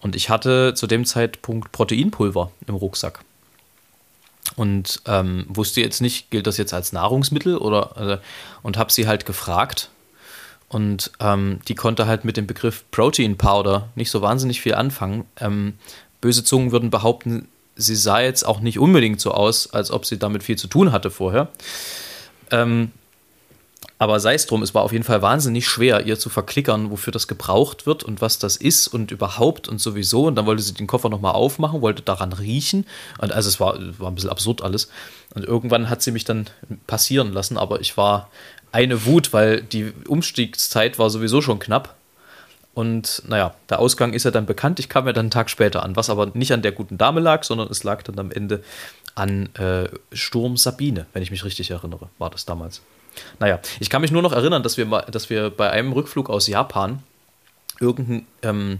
Und ich hatte zu dem Zeitpunkt Proteinpulver im Rucksack. Und ähm, wusste jetzt nicht, gilt das jetzt als Nahrungsmittel oder äh, und habe sie halt gefragt. Und ähm, die konnte halt mit dem Begriff Protein Powder nicht so wahnsinnig viel anfangen. Ähm, böse Zungen würden behaupten, sie sah jetzt auch nicht unbedingt so aus, als ob sie damit viel zu tun hatte vorher. Ähm, aber sei es drum, es war auf jeden Fall wahnsinnig schwer, ihr zu verklickern, wofür das gebraucht wird und was das ist und überhaupt und sowieso. Und dann wollte sie den Koffer nochmal aufmachen, wollte daran riechen. Und also es war, war ein bisschen absurd alles. Und irgendwann hat sie mich dann passieren lassen, aber ich war eine Wut, weil die Umstiegszeit war sowieso schon knapp. Und naja, der Ausgang ist ja dann bekannt. Ich kam ja dann einen Tag später an, was aber nicht an der guten Dame lag, sondern es lag dann am Ende an äh, Sturm Sabine, wenn ich mich richtig erinnere, war das damals. Naja, ich kann mich nur noch erinnern, dass wir, dass wir bei einem Rückflug aus Japan irgendein, ähm,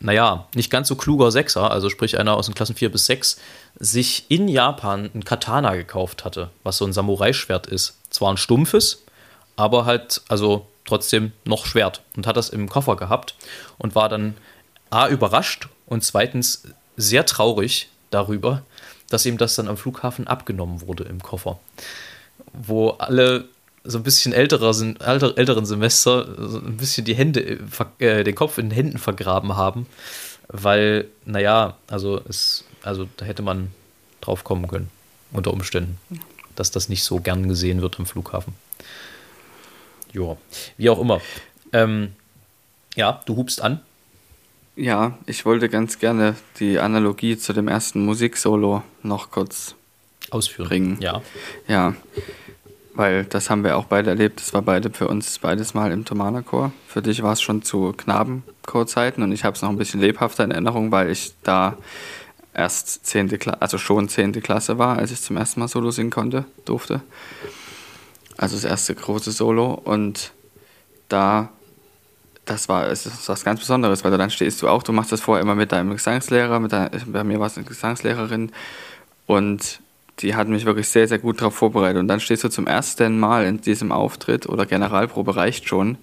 naja, nicht ganz so kluger Sechser, also sprich einer aus den Klassen 4 bis 6, sich in Japan ein Katana gekauft hatte, was so ein Samurai-Schwert ist. Zwar ein stumpfes, aber halt, also trotzdem noch Schwert und hat das im Koffer gehabt und war dann A, überrascht und zweitens sehr traurig darüber, dass ihm das dann am Flughafen abgenommen wurde im Koffer wo alle so ein bisschen älterer sind, älter, älteren Semester so ein bisschen die Hände, äh, äh, den Kopf in den Händen vergraben haben, weil, naja, also es, also da hätte man drauf kommen können, unter Umständen, dass das nicht so gern gesehen wird am Flughafen. Ja, wie auch immer. Ähm, ja, du hubst an. Ja, ich wollte ganz gerne die Analogie zu dem ersten Musiksolo noch kurz Ausführen. Bringen. Ja. Ja, weil das haben wir auch beide erlebt. Das war beide für uns beides mal im Thomanerchor. Für dich war es schon zu Knabenchorzeiten und ich habe es noch ein bisschen lebhafter in Erinnerung, weil ich da erst zehnte Klasse, also schon zehnte Klasse war, als ich zum ersten Mal Solo singen konnte, durfte. Also das erste große Solo und da das war es ist was ganz Besonderes, weil dann stehst du auch, du machst das vorher immer mit deinem Gesangslehrer, mit deiner, bei mir war es eine Gesangslehrerin und die hat mich wirklich sehr, sehr gut darauf vorbereitet. Und dann stehst du zum ersten Mal in diesem Auftritt oder Generalprobe reicht schon.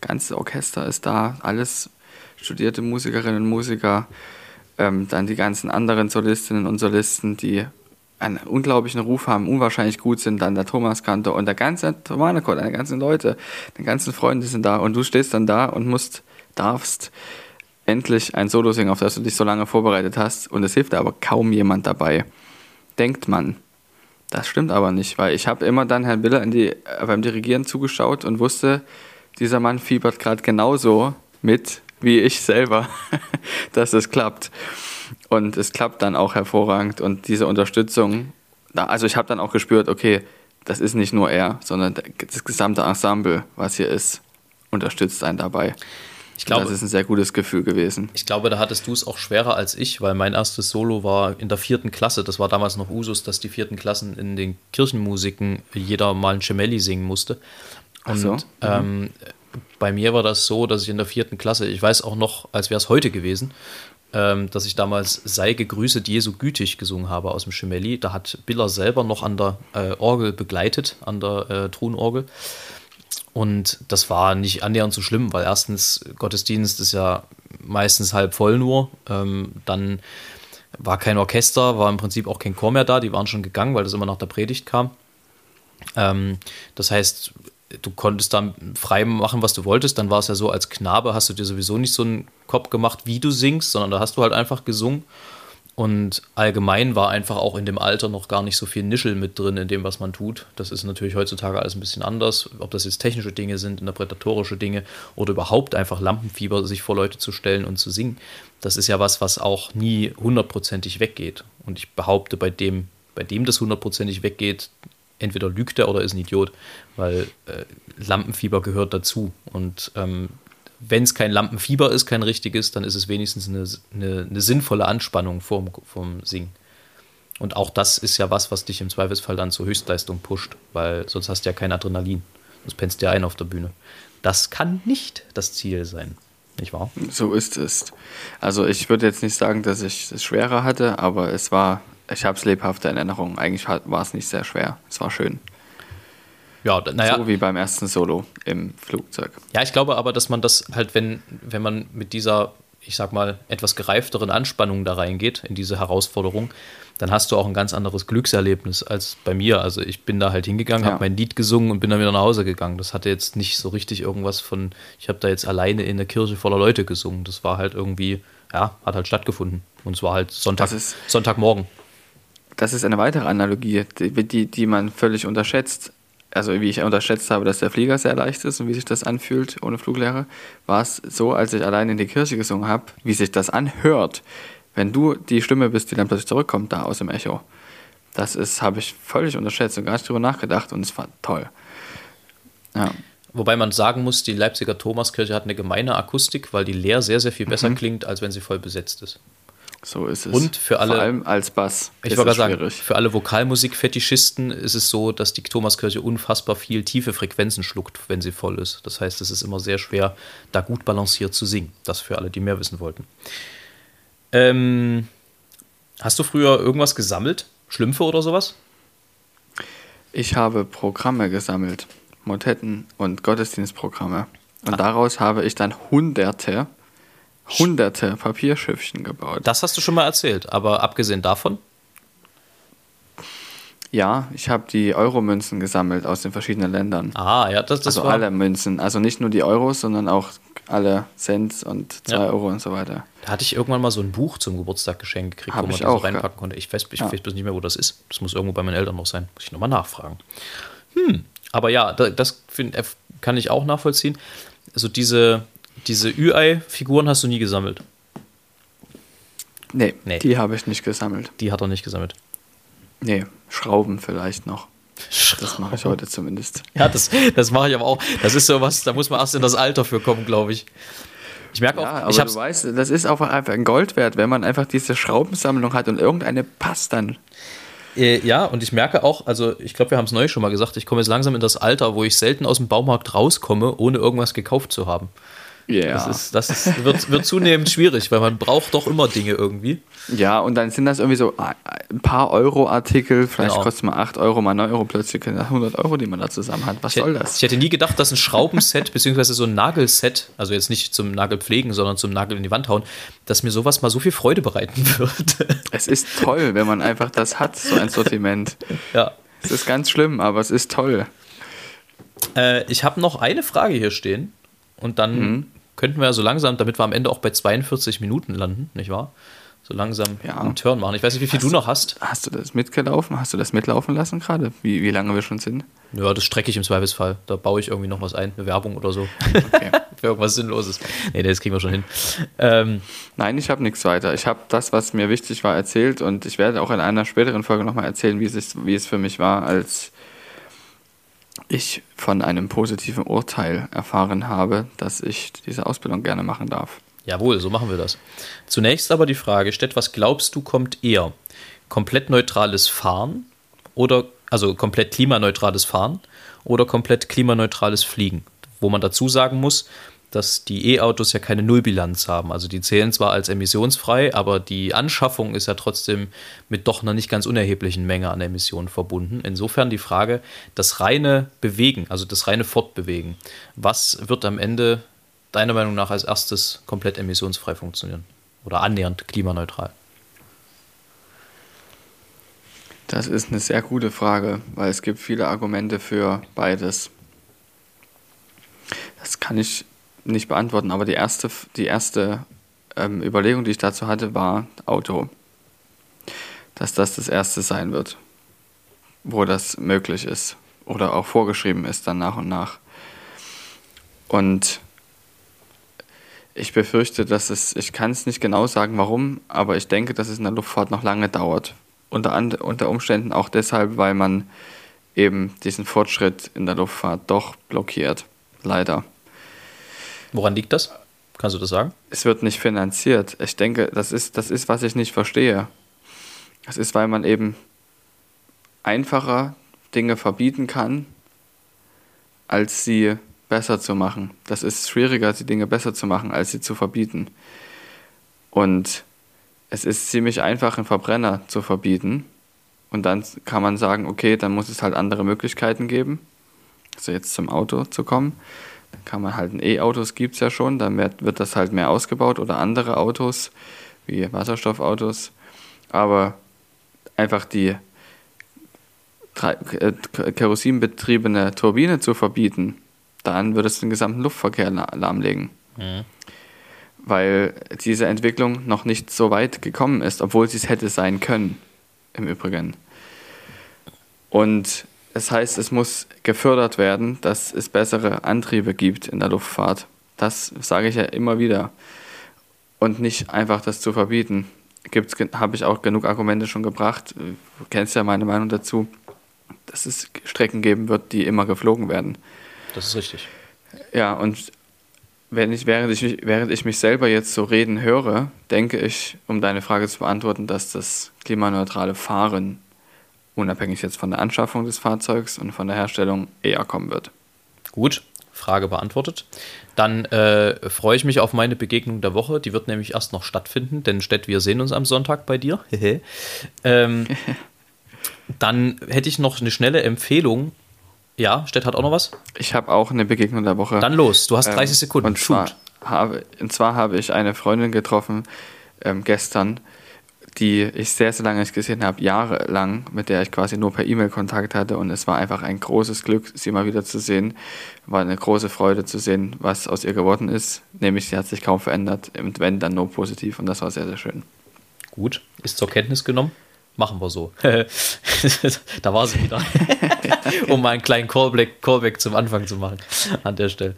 Ganze Orchester ist da, alles studierte Musikerinnen und Musiker, ähm, dann die ganzen anderen Solistinnen und Solisten, die einen unglaublichen Ruf haben, unwahrscheinlich gut sind, dann der Thomas Kantor und der ganze Thomanekor, deine ganzen Leute, deine ganzen Freunde sind da und du stehst dann da und musst, darfst endlich ein Solo singen, auf das du dich so lange vorbereitet hast und es hilft aber kaum jemand dabei. Denkt man. Das stimmt aber nicht, weil ich habe immer dann Herrn Biller die, beim Dirigieren zugeschaut und wusste, dieser Mann fiebert gerade genauso mit wie ich selber, dass es klappt. Und es klappt dann auch hervorragend. Und diese Unterstützung, also ich habe dann auch gespürt, okay, das ist nicht nur er, sondern das gesamte Ensemble, was hier ist, unterstützt einen dabei. Ich glaube, das ist ein sehr gutes Gefühl gewesen. Ich glaube, da hattest du es auch schwerer als ich, weil mein erstes Solo war in der vierten Klasse. Das war damals noch Usus, dass die vierten Klassen in den Kirchenmusiken jeder mal ein Gemelli singen musste. Und so. mhm. ähm, bei mir war das so, dass ich in der vierten Klasse, ich weiß auch noch, als wäre es heute gewesen, ähm, dass ich damals Sei gegrüßet Jesu gütig gesungen habe aus dem Schemelli. Da hat Biller selber noch an der äh, Orgel begleitet, an der äh, Thronorgel. Und das war nicht annähernd so schlimm, weil erstens Gottesdienst ist ja meistens halb voll nur. Ähm, dann war kein Orchester, war im Prinzip auch kein Chor mehr da, die waren schon gegangen, weil das immer nach der Predigt kam. Ähm, das heißt, du konntest dann frei machen, was du wolltest. Dann war es ja so, als Knabe hast du dir sowieso nicht so einen Kopf gemacht, wie du singst, sondern da hast du halt einfach gesungen. Und allgemein war einfach auch in dem Alter noch gar nicht so viel Nischel mit drin in dem, was man tut. Das ist natürlich heutzutage alles ein bisschen anders. Ob das jetzt technische Dinge sind, interpretatorische Dinge oder überhaupt einfach Lampenfieber, sich vor Leute zu stellen und zu singen. Das ist ja was, was auch nie hundertprozentig weggeht. Und ich behaupte, bei dem, bei dem das hundertprozentig weggeht, entweder lügt er oder ist ein Idiot, weil äh, Lampenfieber gehört dazu. Und ähm, wenn es kein Lampenfieber ist, kein richtiges, dann ist es wenigstens eine, eine, eine, sinnvolle Anspannung vom, vom Singen. Und auch das ist ja was, was dich im Zweifelsfall dann zur Höchstleistung pusht, weil sonst hast du ja kein Adrenalin. Sonst pennst du ja ein auf der Bühne. Das kann nicht das Ziel sein, nicht wahr? So ist es. Also ich würde jetzt nicht sagen, dass ich es schwerer hatte, aber es war ich habe es lebhafte in Erinnerung. Eigentlich war es nicht sehr schwer. Es war schön. Ja, naja. So wie beim ersten Solo im Flugzeug. Ja, ich glaube aber, dass man das halt, wenn, wenn man mit dieser, ich sag mal, etwas gereifteren Anspannung da reingeht, in diese Herausforderung, dann hast du auch ein ganz anderes Glückserlebnis als bei mir. Also ich bin da halt hingegangen, ja. habe mein Lied gesungen und bin dann wieder nach Hause gegangen. Das hatte jetzt nicht so richtig irgendwas von, ich habe da jetzt alleine in der Kirche voller Leute gesungen. Das war halt irgendwie, ja, hat halt stattgefunden. Und es war halt Sonntag, Sonntagmorgen das ist eine weitere Analogie, die, die, die man völlig unterschätzt. Also wie ich unterschätzt habe, dass der Flieger sehr leicht ist und wie sich das anfühlt ohne Fluglehrer, war es so, als ich allein in die Kirche gesungen habe, wie sich das anhört, wenn du die Stimme bist, die dann plötzlich zurückkommt da aus dem Echo. Das ist, habe ich völlig unterschätzt und gar nicht drüber nachgedacht und es war toll. Ja. Wobei man sagen muss, die Leipziger Thomaskirche hat eine gemeine Akustik, weil die leer sehr, sehr viel besser mhm. klingt, als wenn sie voll besetzt ist. So ist es. Und für alle. Vor allem als Bass. Ich wollte gerade sagen, für alle Vokalmusik-Fetischisten ist es so, dass die Thomaskirche unfassbar viel tiefe Frequenzen schluckt, wenn sie voll ist. Das heißt, es ist immer sehr schwer, da gut balanciert zu singen. Das für alle, die mehr wissen wollten. Ähm, hast du früher irgendwas gesammelt? Schlümpfe oder sowas? Ich habe Programme gesammelt. Motetten und Gottesdienstprogramme. Und Ach. daraus habe ich dann hunderte hunderte Papierschiffchen gebaut. Das hast du schon mal erzählt, aber abgesehen davon? Ja, ich habe die Euromünzen gesammelt aus den verschiedenen Ländern. Ah, ja, das, das Also war alle Münzen, also nicht nur die Euros, sondern auch alle Cent und 2 ja. Euro und so weiter. Da hatte ich irgendwann mal so ein Buch zum Geburtstag geschenkt gekriegt, hab wo man das so reinpacken konnte. Ich weiß, ich ja. weiß bis nicht mehr, wo das ist. Das muss irgendwo bei meinen Eltern noch sein. Muss ich nochmal nachfragen. Hm, aber ja, das find, kann ich auch nachvollziehen. Also diese, diese Ü-Ei-Figuren hast du nie gesammelt? Nee, nee. die habe ich nicht gesammelt. Die hat er nicht gesammelt. Nee, Schrauben vielleicht noch. Schrauben. Das mache ich heute zumindest. Ja, das, das mache ich aber auch. Das ist sowas, da muss man erst in das Alter für kommen, glaube ich. Ich merke ja, auch, aber ich du weißt, das ist auch einfach ein Gold wert, wenn man einfach diese Schraubensammlung hat und irgendeine passt dann. Äh, ja, und ich merke auch, also ich glaube, wir haben es neu schon mal gesagt, ich komme jetzt langsam in das Alter, wo ich selten aus dem Baumarkt rauskomme, ohne irgendwas gekauft zu haben. Ja. Das, ist, das ist, wird, wird zunehmend schwierig, weil man braucht doch immer Dinge irgendwie. Ja, und dann sind das irgendwie so ein paar Euro-Artikel, vielleicht Genau. kostet mal 8 Euro, mal 9 Euro, plötzlich sind das 100 Euro, die man da zusammen hat. Was Ich soll das? Ich hätte nie gedacht, dass ein Schraubenset beziehungsweise so ein Nagelset, also jetzt nicht zum Nagelpflegen, sondern zum Nagel in die Wand hauen, dass mir sowas mal so viel Freude bereiten wird. Es ist toll, wenn man einfach das hat, so ein Sortiment. ja. Es ist ganz schlimm, aber es ist toll. Äh, ich habe noch eine Frage hier stehen und dann Mhm. könnten wir ja so langsam, damit wir am Ende auch bei 42 Minuten landen, nicht wahr? So langsam Ja. einen Turn machen. Ich weiß nicht, wie viel du noch hast. Hast du das mitgelaufen? Hast du das mitlaufen lassen gerade? Wie, wie lange wir schon sind? Ja, das strecke ich im Zweifelsfall. Da baue ich irgendwie noch was ein, eine Werbung oder so. Okay. Für irgendwas Sinnloses. Nee, das kriegen wir schon hin. Ähm, Nein, ich habe nichts weiter. Ich habe das, was mir wichtig war, erzählt und ich werde auch in einer späteren Folge nochmal erzählen, wie es, ist, wie es für mich war, als ich von einem positiven Urteil erfahren habe, dass ich diese Ausbildung gerne machen darf. Jawohl, so machen wir das. Zunächst aber die Frage, Stett, was glaubst du, kommt eher? Komplett neutrales Fahren oder, also komplett klimaneutrales Fahren oder komplett klimaneutrales Fliegen? Wo man dazu sagen muss, dass die E-Autos ja keine Nullbilanz haben. Also die zählen zwar als emissionsfrei, aber die Anschaffung ist ja trotzdem mit doch einer nicht ganz unerheblichen Menge an Emissionen verbunden. Insofern die Frage, das reine Bewegen, also das reine Fortbewegen, was wird am Ende deiner Meinung nach als erstes komplett emissionsfrei funktionieren? Oder annähernd klimaneutral? Das ist eine sehr gute Frage, weil es gibt viele Argumente für beides. Das kann ich nicht beantworten, aber die erste, die erste ähm, Überlegung, die ich dazu hatte, war Auto. Dass das das erste sein wird, wo das möglich ist oder auch vorgeschrieben ist dann nach und nach. Und ich befürchte, dass es, ich kann es nicht genau sagen, warum, aber ich denke, dass es in der Luftfahrt noch lange dauert. Unter, unter Umständen auch deshalb, weil man eben diesen Fortschritt in der Luftfahrt doch blockiert. Leider. Woran liegt das? Kannst du das sagen? Es wird nicht finanziert. Ich denke, das ist, das ist, was ich nicht verstehe. Das ist, weil man eben einfacher Dinge verbieten kann, als sie besser zu machen. Das ist schwieriger, die Dinge besser zu machen, als sie zu verbieten. Und es ist ziemlich einfach, einen Verbrenner zu verbieten. Und dann kann man sagen, okay, dann muss es halt andere Möglichkeiten geben. Also jetzt zum Auto zu kommen. Kann man halt E-Autos gibt es ja schon, dann wird, wird das halt mehr ausgebaut oder andere Autos wie Wasserstoffautos. Aber einfach die äh, kerosinbetriebene Turbine zu verbieten, dann würde es den gesamten Luftverkehr la- lahmlegen. Weil diese Entwicklung noch nicht so weit gekommen ist, obwohl sie es hätte sein können, im Übrigen. Und das heißt, es muss gefördert werden, dass es bessere Antriebe gibt in der Luftfahrt. Das sage ich ja immer wieder. Und nicht einfach das zu verbieten. Habe ich auch genug Argumente schon gebracht. Du kennst ja meine Meinung dazu, dass es Strecken geben wird, die immer geflogen werden. Das ist richtig. Ja, und wenn ich, während, ich, während ich mich selber jetzt so reden höre, denke ich, um deine Frage zu beantworten, dass das klimaneutrale Fahren, unabhängig jetzt von der Anschaffung des Fahrzeugs und von der Herstellung, eher kommen wird. Gut, Frage beantwortet. Dann äh, freue ich mich auf meine Begegnung der Woche. Die wird nämlich erst noch stattfinden, denn Stett, wir sehen uns am Sonntag bei dir. ähm, dann hätte ich noch eine schnelle Empfehlung. Ja, Stett hat auch noch was? Ich habe auch eine Begegnung der Woche. Dann los, du hast 30 Ähm, Sekunden. Und zwar, habe, und zwar habe ich eine Freundin getroffen ähm, gestern, die ich sehr, sehr lange nicht gesehen habe, jahrelang, mit der ich quasi nur per E-Mail Kontakt hatte. Und es war einfach ein großes Glück, sie mal wieder zu sehen. War eine große Freude zu sehen, was aus ihr geworden ist. Nämlich, sie hat sich kaum verändert. Und wenn, dann nur positiv. Und das war sehr, sehr schön. Gut, ist zur Kenntnis genommen. Machen wir so. da war sie wieder. um mal einen kleinen Callback, Callback zum Anfang zu machen an der Stelle.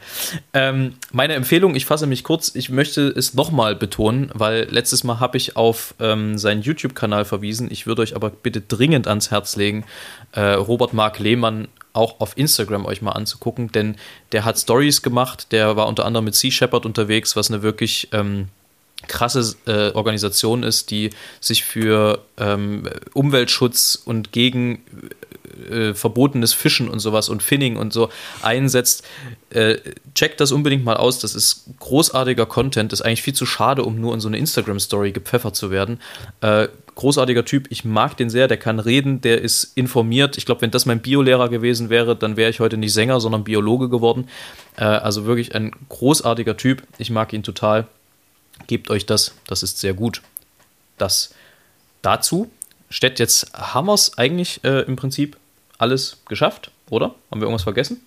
Ähm, meine Empfehlung, ich fasse mich kurz, ich möchte es nochmal betonen, weil letztes Mal habe ich auf ähm, seinen YouTube-Kanal verwiesen. Ich würde euch aber bitte dringend ans Herz legen, äh, Robert Mark Lehmann auch auf Instagram euch mal anzugucken, denn der hat Stories gemacht, der war unter anderem mit Sea Shepherd unterwegs, was eine wirklich ähm, krasse äh, Organisation ist, die sich für ähm, Umweltschutz und gegen äh, verbotenes Fischen und sowas und Finning und so einsetzt. Äh, checkt das unbedingt mal aus. Das ist großartiger Content. Das ist eigentlich viel zu schade, um nur in so eine Instagram-Story gepfeffert zu werden. Äh, großartiger Typ. Ich mag den sehr. Der kann reden. Der ist informiert. Ich glaube, wenn das mein Biolehrer gewesen wäre, dann wäre ich heute nicht Sänger, sondern Biologe geworden. Äh, also wirklich ein großartiger Typ. Ich mag ihn total. Gebt euch das. Das ist sehr gut. Das dazu. Stett, jetzt haben wir es eigentlich äh, im Prinzip alles geschafft, oder? Haben wir irgendwas vergessen?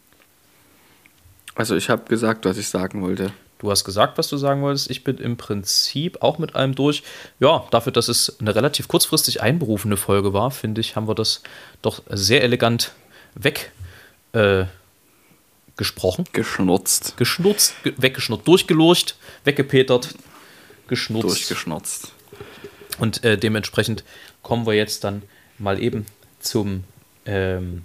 Also ich habe gesagt, was ich sagen wollte. Du hast gesagt, was du sagen wolltest. Ich bin im Prinzip auch mit allem durch. Ja, dafür, dass es eine relativ kurzfristig einberufene Folge war, finde ich, haben wir das doch sehr elegant weg äh. Geschnurzt. Geschnurzt, ge weggeschnurrt, durchgelurcht, weggepetert, geschnurzt. Durchgeschnurzt. Und äh, dementsprechend kommen wir jetzt dann mal eben zum ähm,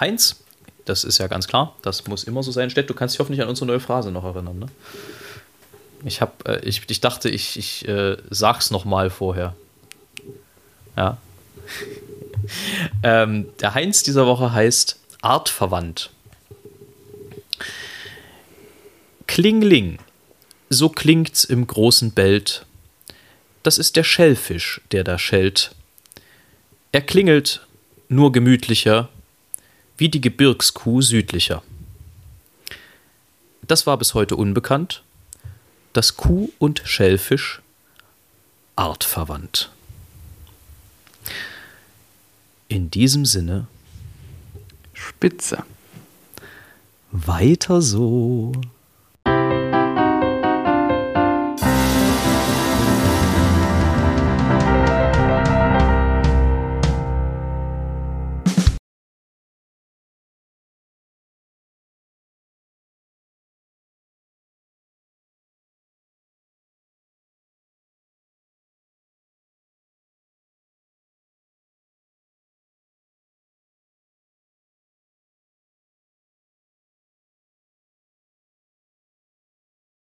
Heinz. Das ist ja ganz klar. Das muss immer so sein. Stett, du kannst dich hoffentlich an unsere neue Phrase noch erinnern. Ne? Ich, hab, äh, ich, ich dachte, ich, ich äh, sag's noch mal vorher. Ja. ähm, der Heinz dieser Woche heißt Artverwandt. Klingling. So klingt's im großen Belt. Das ist der Schellfisch, der da schellt. Er klingelt nur gemütlicher, wie die Gebirgskuh südlicher. Das war bis heute unbekannt, dass Kuh und Schellfisch artverwandt. In diesem Sinne Spitze. weiter so.